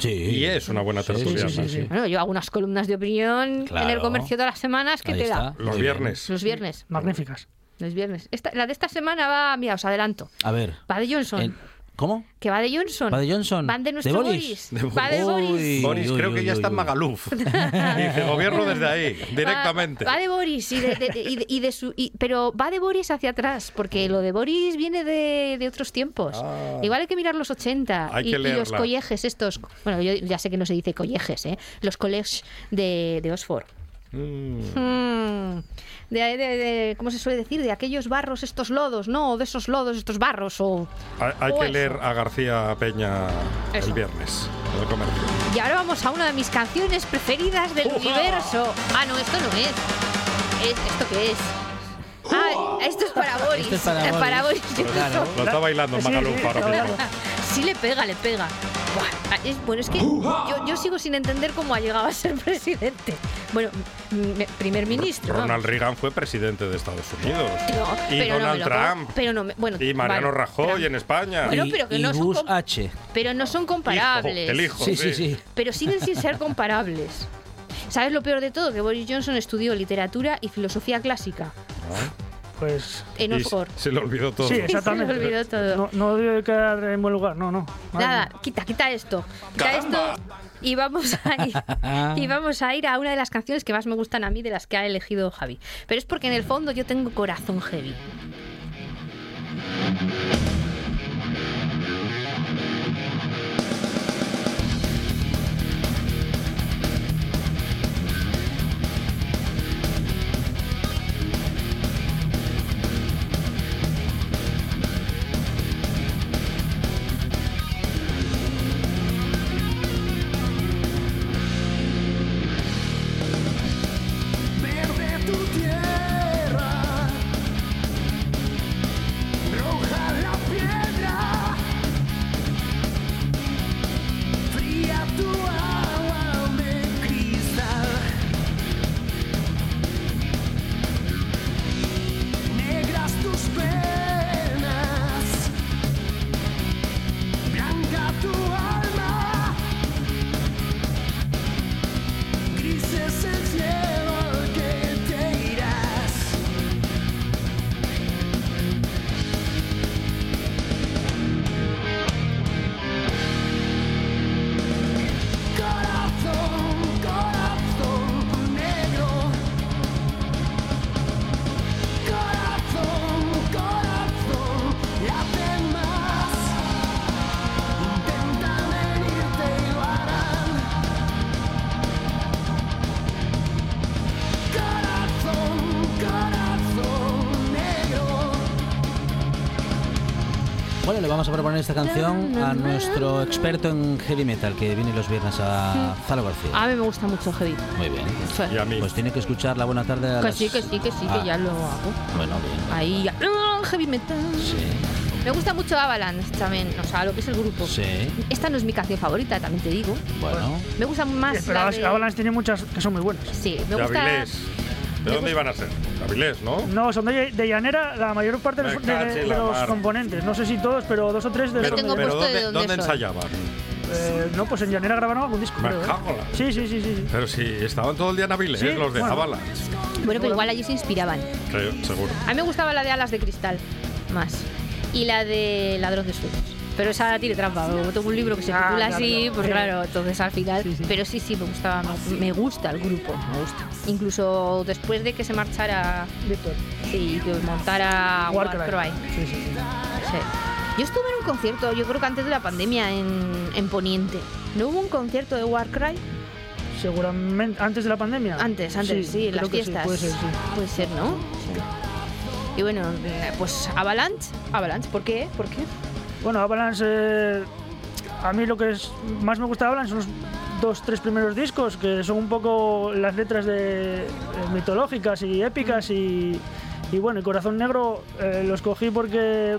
Sí. Y es una buena Sí, sí, tertuliana. sí, sí, sí. Bueno, yo hago unas columnas de opinión en el comercio todas las semanas que Ahí te está. da. Los viernes. Los viernes. Magníficas. Los viernes. Esta- la de esta semana va, mira, os adelanto. A ver. Va de Johnson. ¿Cómo? Que va de Johnson. ¿Va de Johnson? Van de nuestro ¿De Boris. Boris? Va de Boris. Uy, Boris uy, creo uy, que ya uy, está en. Magaluf. Dice, gobierno desde ahí, directamente. Va, va de Boris y de, de- de- y de- y de su, y- pero va de Boris hacia atrás, porque lo de Boris viene de, de otros tiempos. Ah. Igual hay que mirar los 80 Hay y, que y los leerla. colleges estos. Bueno, yo ya sé que no se dice colleges, ¿eh? Los colleges de, de Oxford. Mm. Mm. De, de- de- ¿Cómo se suele decir? De aquellos barros, estos lodos, ¿no? O de esos lodos, estos barros, o... Hay, hay o que eso. leer a García Peña Eso. el viernes el comercio. Y ahora vamos a una de mis canciones preferidas del universo. Ah, no, esto no es. es ¿Esto qué es? Ah, esto es para Boris. Esto es para Boris. Boris Johnson. Claro. Lo está bailando Magaluf sí, ahora mismo. Sí le pega, le pega. Bueno, es que yo, yo sigo sin entender cómo ha llegado a ser presidente. Bueno, primer ministro. vamos. Ronald Reagan fue presidente de Estados Unidos. No, y pero no Donald creo. Trump. Pero no me- bueno, y Mariano vale, Rajoy Trump. en España. Bueno, y, pero que y no son H. Pero no son comparables. el hijo, Sí, sí, sí. sí. Pero siguen sin ser comparables. ¿Sabes lo peor de todo? Que Boris Johnson estudió literatura y filosofía clásica Pues en Oxford. se le olvidó todo. sí, exactamente. Se me olvidó todo. No, no debe quedar en buen lugar, no, no. Madre Nada, mía. quita, quita esto. Quita ¡Caramba! esto y vamos a ir. y vamos a ir a una de las canciones que más me gustan a mí de las que ha elegido Javi. Pero es porque en el fondo yo tengo corazón heavy. Bueno, le vamos a proponer esta canción a nuestro experto en heavy metal que viene los viernes a Zalo García. A mí me gusta mucho heavy. Muy bien. Y a mí. Pues tiene que escuchar la buena tarde a Que las- sí, que sí, que sí, Ah, que ya lo hago. Bueno, bien. Ahí ya. ¡Ah, Heavy metal. Sí, Me gusta mucho Avalanche también, o sea, lo que es el grupo. sí. Esta no es mi canción favorita, también te digo. Bueno. Me gusta más Pero la de... Avalanche tiene muchas que son muy buenas. Sí, me De gusta... Avilés. ¿De dónde iban a ser? Avilés, ¿no? No, son de, de llanera la mayor parte de los, de- caché de la los mar. componentes. No sé si todos, pero dos o tres de de- pero ¿dónde, dónde dónde soy. ensayaban? Eh, no, pues en llanera grabaron algún disco. Creo, ¿eh? Sí, sí, sí, sí. sí. Pero si estaban todo el día en Avilés, Sí, los de bueno. Avalanche. Bueno, pero igual allí se inspiraban. Creo, seguro. A mí me gustaba la de Alas de Cristal, más. Y la de Ladrón de Sueños. Pero esa tiene trampa, porque tengo un libro que se Ah, titula claro, así, pues Sí. claro, entonces al final. Sí, sí. Pero sí, sí, me gustaba, me, me gusta el grupo, me gusta. Incluso después de que se marchara, Víctor. sí, que montara Warcry. Sí, sí, sí. Yo estuve en un concierto, yo creo que antes de la pandemia, en, en Poniente. ¿No hubo un concierto de Warcry? Seguramente antes de la pandemia. Antes, antes, sí, en las fiestas. puede ser, sí. Puede ser, ¿no? Sí. Y bueno, pues Avalanche, Avalanche, ¿por qué? ¿Por qué? Bueno, Avalanche, eh, a mí lo que es, más me gusta de Avalanche son los dos, tres primeros discos, que son un poco las letras de, eh, mitológicas y épicas y, y bueno, el Corazón Negro eh, lo escogí porque,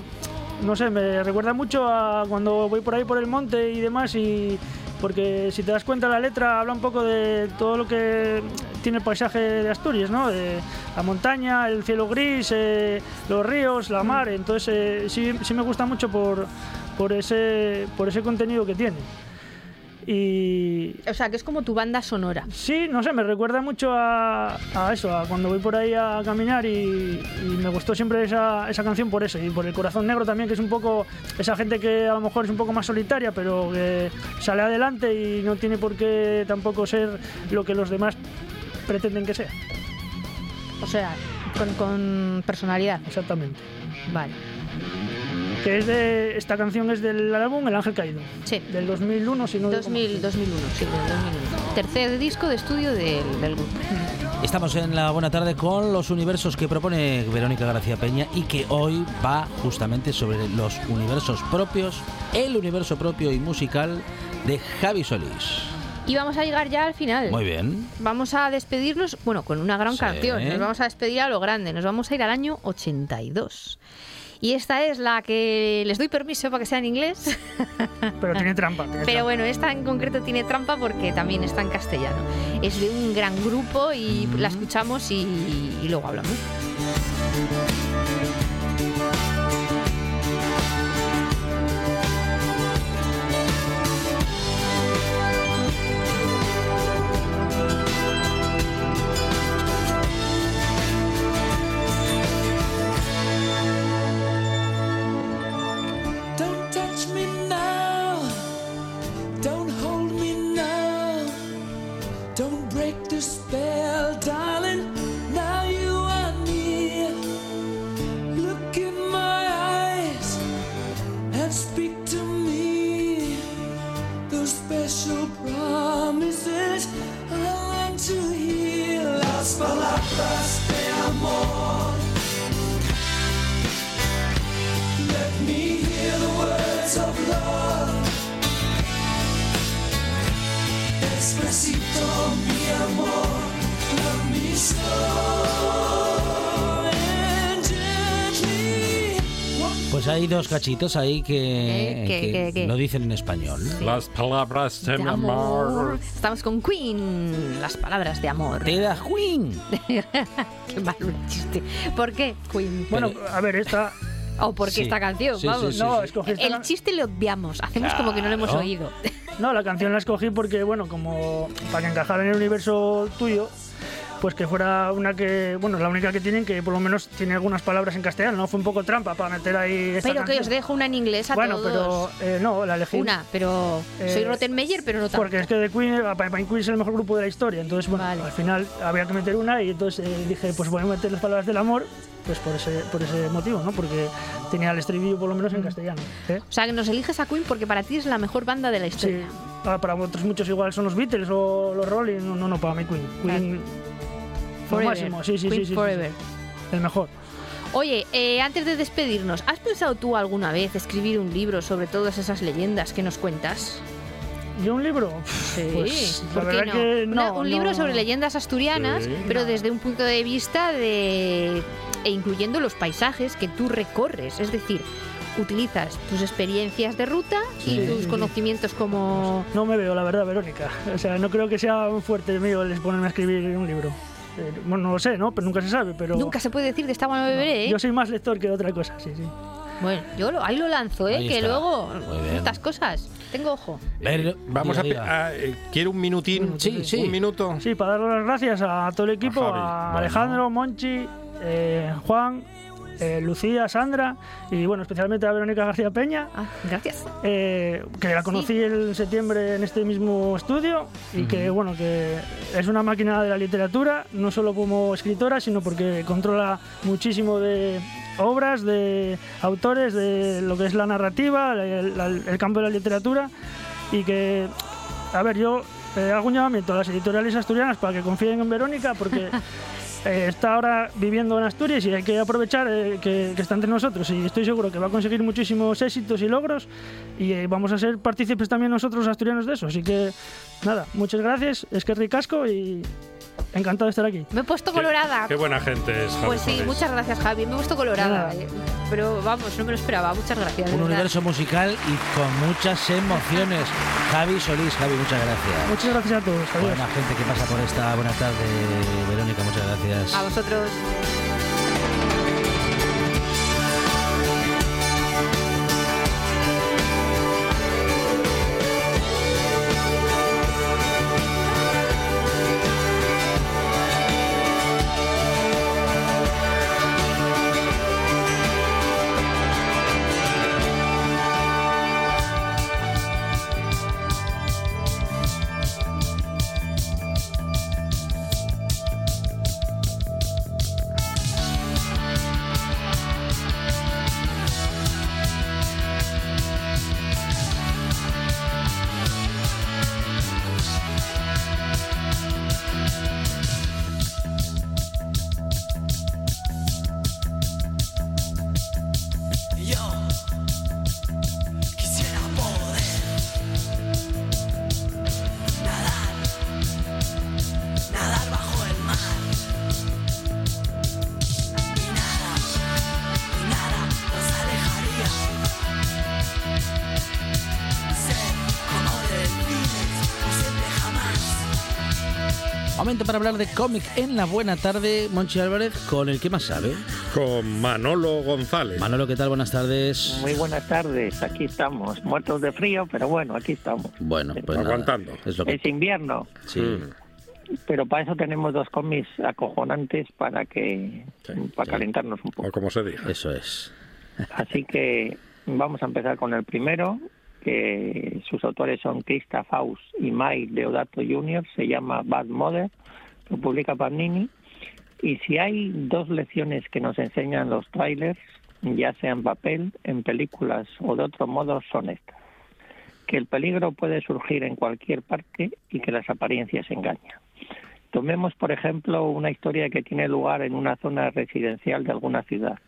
no sé, me recuerda mucho a cuando voy por ahí por el monte y demás y porque si te das cuenta la letra habla un poco de todo lo que tiene el paisaje de Asturias, ¿no? De la montaña, el cielo gris, eh, los ríos, la mar, entonces eh, sí, sí me gusta mucho por, por, ese, por ese contenido que tiene. Y O sea, que es como tu banda sonora. sí, no sé, me recuerda mucho a, a eso, a cuando voy por ahí a caminar y, y me gustó siempre esa, esa canción por eso y por el corazón negro también, que es un poco esa gente que a lo mejor es un poco más solitaria, pero que sale adelante y no tiene por qué tampoco ser lo que los demás pretenden que sea. O sea, con, con personalidad. Exactamente. Vale. Que es de, esta canción es del álbum El Ángel Caído, Sí. del 2001, si no... 2000, 2001, sí, del 2001. Tercer disco de estudio del, del grupo. Estamos en la buena tarde con los universos que propone Verónica García Peña y que hoy va justamente sobre los universos propios, el universo propio y musical de Javi Solís. Y vamos a llegar ya al final. Muy bien. Vamos a despedirnos, bueno, con una gran Sí. canción. Nos vamos a despedir a lo grande. Nos vamos a ir al año 82. Y esta es la que les doy permiso para que sea en inglés. Pero tiene trampa. tiene Pero trampa. bueno, esta en concreto tiene trampa porque también está en castellano. Es de un gran grupo y la escuchamos y, y luego hablamos. Dos cachitos ahí que, Eh, ¿qué, que qué, qué? lo dicen en español. Las palabras de De mi amor. Estamos con Queen, las palabras de amor. Te da Queen. Qué malo el chiste. ¿Por qué Queen? Bueno, a ver, esta. O porque Sí. esta canción, Sí, vamos. sí, sí, no, sí. escogí esta. El chiste le obviamos, hacemos como que no lo hemos Claro. oído. No, la canción la escogí porque, bueno, como para que encajara en el universo tuyo, pues que fuera una que, bueno, la única que tienen que por lo menos tiene algunas palabras en castellano, ¿no? Fue un poco trampa para meter ahí esta Pero que canción. os dejo una en inglés a Bueno, todos. pero eh, no, la elegí. Una, pero Eh, soy Rottenmeier, pero no tanto. Porque es que The Queen, eh, Pine Queen es el mejor grupo de la historia, entonces bueno, Vale. al final había que meter una y entonces eh, dije, pues voy a meter las palabras del amor, pues por ese, por ese motivo, ¿no? Porque tenía el estribillo por lo menos Mm. en castellano. ¿eh? O sea, que nos eliges a Queen porque para ti es la mejor banda de la Sí, historia. ah, para otros muchos igual son los Beatles o los Rolling, no, no, no, para mí Queen. Queen, Forever. máximo, sí, sí, Queen sí, sí, sí, Forever. el mejor. Oye, eh, antes de despedirnos, ¿has pensado tú alguna vez escribir un libro sobre todas esas leyendas que nos cuentas? ¿Y un libro? Sí, Pues, la ¿por qué verdad no? que Una- no, un libro no. sobre leyendas asturianas, Sí. pero desde un punto de vista de. e incluyendo los paisajes que tú recorres. Es decir, utilizas tus experiencias de ruta y Sí, tus conocimientos como. No me veo, la verdad, Verónica. O sea, no creo que sea un fuerte mío el ponerme a escribir un libro. Eh, bueno, no lo sé, ¿no? Pero nunca se sabe, pero... Nunca se puede decir de esta mano beberé, ¿eh? Yo soy más lector que otra cosa, sí, sí. Bueno, yo lo- ahí lo lanzo, ¿eh? Ahí que está. luego. Estas cosas. Tengo ojo. Pero- Vamos diga, a, diga. a- eh, ¿Quiere un minutín? Sí, sí. ¿Un minuto? Sí, para dar las gracias a todo el equipo, A bueno. Alejandro, Monchi, eh, Juan, eh, Lucía, Sandra y bueno, especialmente a Verónica García Peña, Ah, gracias. eh, que la conocí en septiembre en este mismo estudio y que bueno, que es una máquina de la literatura, no solo como escritora, sino porque controla muchísimo de obras, de autores, de lo que es la narrativa, el campo de la literatura y que, a ver, yo eh, hago un llamamiento a las editoriales asturianas para que confíen en Verónica porque eh, está ahora viviendo en Asturias y hay que aprovechar eh, que, está entre nosotros y estoy seguro que va a conseguir muchísimos éxitos y logros y eh, vamos a ser partícipes también nosotros asturianos de eso. Así que nada, muchas gracias, es que ricasco y encantado de estar aquí. Me he puesto colorada. Qué buena gente es, Javi Pues sí, muchas gracias, Javi. Me he puesto colorada. Nada. eh. Pero vamos, no me lo esperaba. Muchas gracias. de Un verdad. universo musical y con muchas emociones. Javi Solís, Javi, muchas gracias. Muchas gracias a todos. Adiós. Buena gente que pasa por esta buena tarde, Verónica, muchas gracias. A vosotros. Para hablar de cómic en la buena tarde, Monchi Álvarez, con el que más sabe. Con Manolo González. Manolo, ¿qué tal? Buenas tardes. Muy buenas tardes, aquí estamos, muertos de frío, pero bueno, aquí estamos. Bueno, pues nada, Aguantando. es lo que- Es invierno, sí. Mm. pero para eso tenemos dos cómics acojonantes para que para calentarnos un poco. O como se diga. Eso es. Así que vamos a empezar con el primero, que sus autores son Krista Faust y Mike Deodato Jr., se llama Bad Mother, lo publica Panini. Y si hay dos lecciones que nos enseñan los trailers, ya sea en papel, en películas o de otro modo, son estas. Que el peligro puede surgir en cualquier parte y que las apariencias engañan. Tomemos, por ejemplo, una historia que tiene lugar en una zona residencial de alguna ciudad.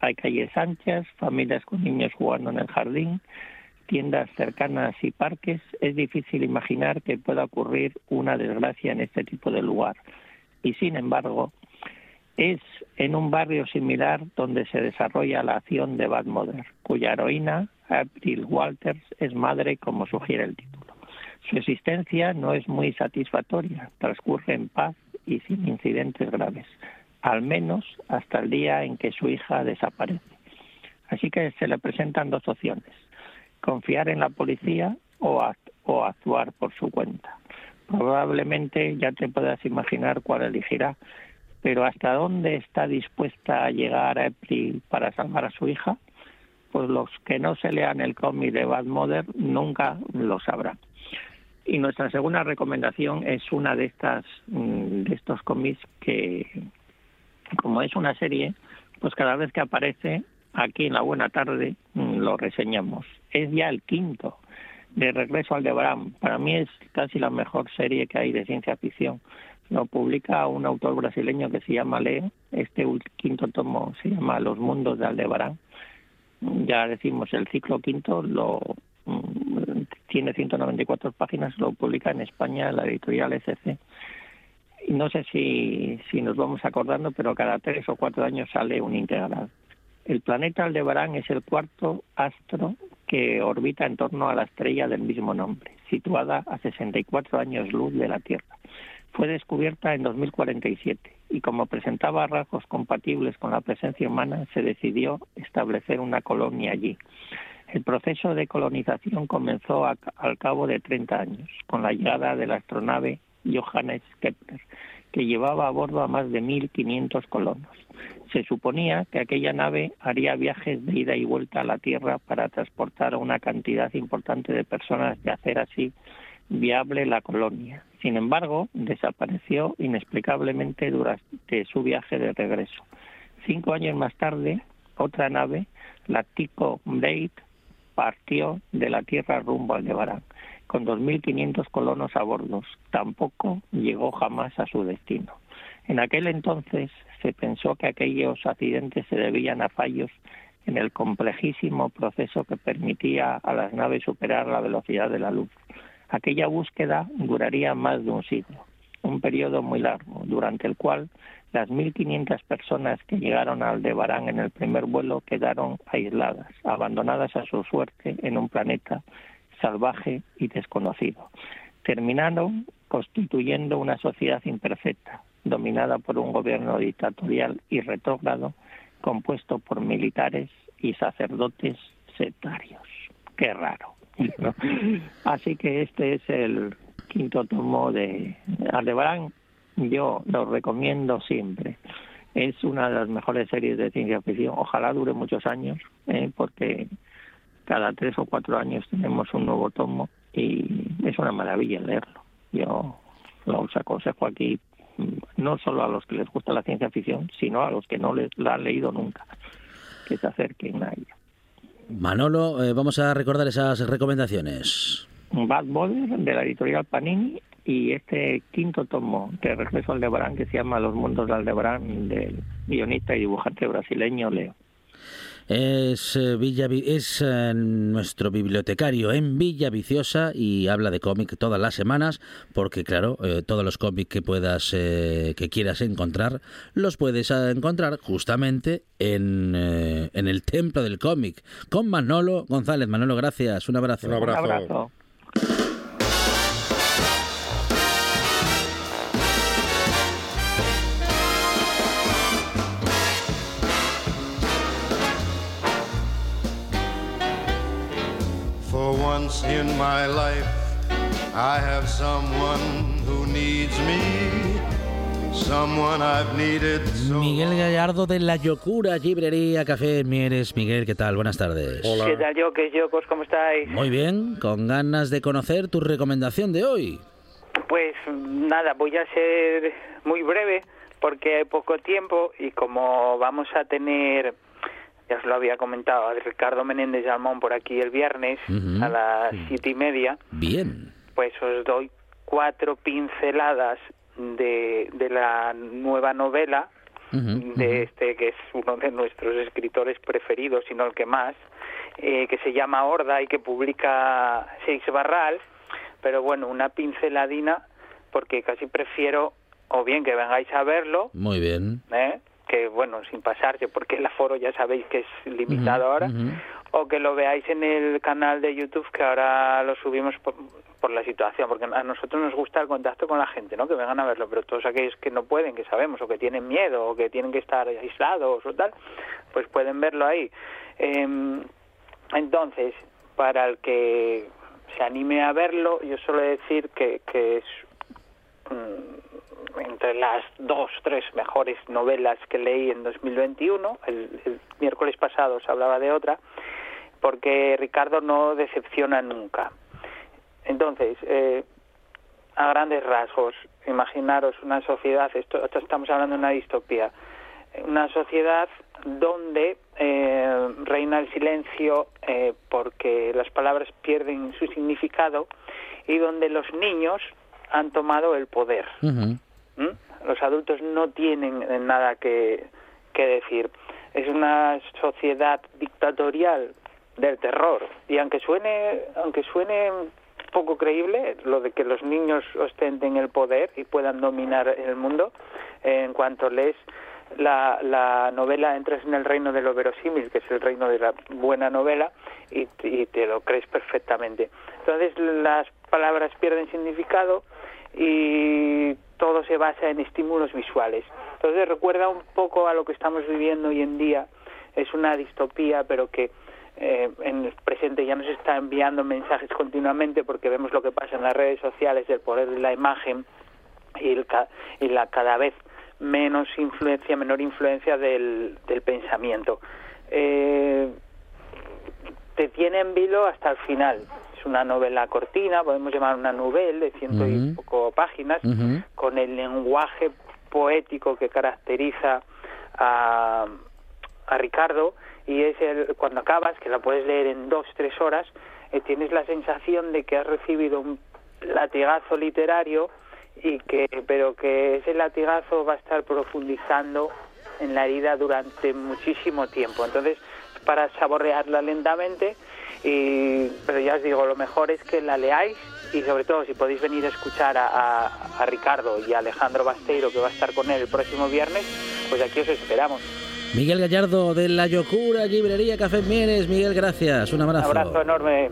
Hay calles anchas, familias con niños jugando en el jardín, tiendas cercanas y parques. Es difícil imaginar que pueda ocurrir una desgracia en este tipo de lugar. Y sin embargo, es en un barrio similar donde se desarrolla la acción de Bad Mother, cuya heroína, April Walters, es madre como sugiere el título. Su existencia no es muy satisfactoria, transcurre en paz y sin incidentes graves, al menos hasta el día en que su hija desaparece. Así que se le presentan dos opciones, confiar en la policía o, act- o actuar por su cuenta. Probablemente ya te puedas imaginar cuál elegirá, pero ¿hasta dónde está dispuesta a llegar April para salvar a su hija? Pues los que no se lean el cómic de Bad Mother nunca lo sabrán. Y nuestra segunda recomendación es una de estas mm, de estos cómics que, como es una serie, pues cada vez que aparece aquí en la Buena Tarde mm, lo reseñamos. Es ya el quinto de Regreso al. Para mí es casi la mejor serie que hay de ciencia ficción. Lo publica un autor brasileño que se llama Leo. Este quinto tomo se llama Los Mundos de Aldebarán. Ya decimos, el ciclo quinto lo mm, tiene 194 páginas, lo publica en España la editorial SC. No sé si, si nos vamos acordando, pero cada tres o cuatro años sale un integral. El planeta Aldebarán es el cuarto astro que orbita en torno a la estrella del mismo nombre, situada a 64 años luz de la Tierra. Fue descubierta en 2047 y como presentaba rasgos compatibles con la presencia humana, se decidió establecer una colonia allí. El proceso de colonización comenzó al cabo de 30 años, con la llegada de la astronave Johannes Kepler, que llevaba a bordo a más de 1.500 colonos. Se suponía que aquella nave haría viajes de ida y vuelta a la Tierra para transportar a una cantidad importante de personas y hacer así viable la colonia. Sin embargo, desapareció inexplicablemente durante su viaje de regreso. Cinco años más tarde, otra nave, la Tycho Brahe, partió de la Tierra rumbo al Aldebarán, con 2.500 colonos a bordo. Tampoco llegó jamás a su destino. En aquel entonces se pensó que aquellos accidentes se debían a fallos en el complejísimo proceso que permitía a las naves superar la velocidad de la luz. Aquella búsqueda duraría más de un siglo, un periodo muy largo, durante el cual las 1.500 personas que llegaron a Aldebarán en el primer vuelo quedaron aisladas, abandonadas a su suerte en un planeta salvaje y desconocido. Terminaron constituyendo una sociedad imperfecta, dominada por un gobierno dictatorial y retrógrado, compuesto por militares y sacerdotes sectarios. Qué raro. ¿no? Así que este es el quinto tomo de Aldebarán. Yo lo recomiendo siempre. Es una de las mejores series de ciencia ficción. Ojalá dure muchos años, ¿eh? porque cada tres o cuatro años tenemos un nuevo tomo y es una maravilla leerlo. Yo los aconsejo aquí no solo a los que les gusta la ciencia ficción, sino a los que no les la han leído nunca, que se acerquen a ella. Manolo, eh, vamos a recordar esas recomendaciones. Bad Mother de la editorial Panini y este quinto tomo de Regreso al Aldebarán que se llama Los Mundos de Aldebarán del guionista y dibujante brasileño Leo. Es, eh, Villa, Vi- es eh, nuestro bibliotecario en Villa Viciosa y habla de cómic todas las semanas porque claro, eh, todos los cómics que puedas eh, que quieras encontrar los puedes encontrar justamente en, eh, en el templo del cómic con Manolo González. Manolo, gracias. Un abrazo. Un abrazo. Un abrazo. In my life. I have someone who needs me, someone I've needed so Miguel Gallardo de La Locura, Librería Café Mieres. Miguel, ¿qué tal? Buenas tardes. ¿Qué tal, Yoques, Yocos? ¿Cómo estáis? Muy bien, con ganas de conocer tu recomendación de hoy. Pues nada, voy a ser muy breve porque hay poco tiempo y como vamos a tener, ya os lo había comentado, a Ricardo Menéndez Almón por aquí el viernes a las siete y media, Bien. pues os doy cuatro pinceladas de, de la nueva novela de este que es uno de nuestros escritores preferidos, si no el que más, eh, que se llama Horda y que publica Seix Barral, pero bueno, una pinceladina porque casi prefiero o bien que vengáis a verlo, Muy bien. ¿eh? Que bueno, sin pasarse, porque el aforo ya sabéis que es limitado ahora, o que lo veáis en el canal de YouTube que ahora lo subimos por, por la situación, porque a nosotros nos gusta el contacto con la gente, ¿no? Que vengan a verlo, pero todos aquellos que no pueden, que sabemos, o que tienen miedo, o que tienen que estar aislados o tal, pues pueden verlo ahí. Em, entonces, para el que se anime a verlo, yo suelo decir que, que es mm, entre las dos, tres mejores novelas que leí en 2021. El, el miércoles pasado se hablaba de otra, porque Ricardo no decepciona nunca. Entonces, eh, a grandes rasgos, imaginaros una sociedad, esto, estamos hablando de una distopía, una sociedad donde eh, reina el silencio eh, porque las palabras pierden su significado y donde los niños han tomado el poder. ¿M? Los adultos no tienen nada que, decir. Es una sociedad dictatorial del terror y aunque suene aunque suene poco creíble lo de que los niños ostenten el poder y puedan dominar el mundo en cuanto lees la, la novela entras en el reino de lo verosímil que es el reino de la buena novela y, y te lo crees perfectamente entonces las palabras pierden significado y todo se basa en estímulos visuales. Entonces recuerda un poco a lo que estamos viviendo hoy en día. Es una distopía, pero que eh, en el presente ya nos está enviando mensajes continuamente porque vemos lo que pasa en las redes sociales del poder de la imagen el y la cada vez menos influencia, menor influencia del, del pensamiento. Eh, te tiene en vilo hasta el final. Es una novela cortina, podemos llamar una novela de ciento y poco páginas, con el lenguaje poético que caracteriza a, a Ricardo y es el cuando acabas, que la puedes leer en dos, tres horas, eh, tienes la sensación de que has recibido un latigazo literario y que pero que ese latigazo va a estar profundizando en la herida durante muchísimo tiempo. Entonces, para saborearla lentamente, y, pero ya os digo, lo mejor es que la leáis y sobre todo si podéis venir a escuchar a, a- a Ricardo y a Alejandro Basteiro, que va a estar con él el próximo viernes, pues aquí os esperamos. Miguel Gallardo de La Locura, Librería Café Mieres. Miguel, gracias. Un Un abrazo. abrazo enorme.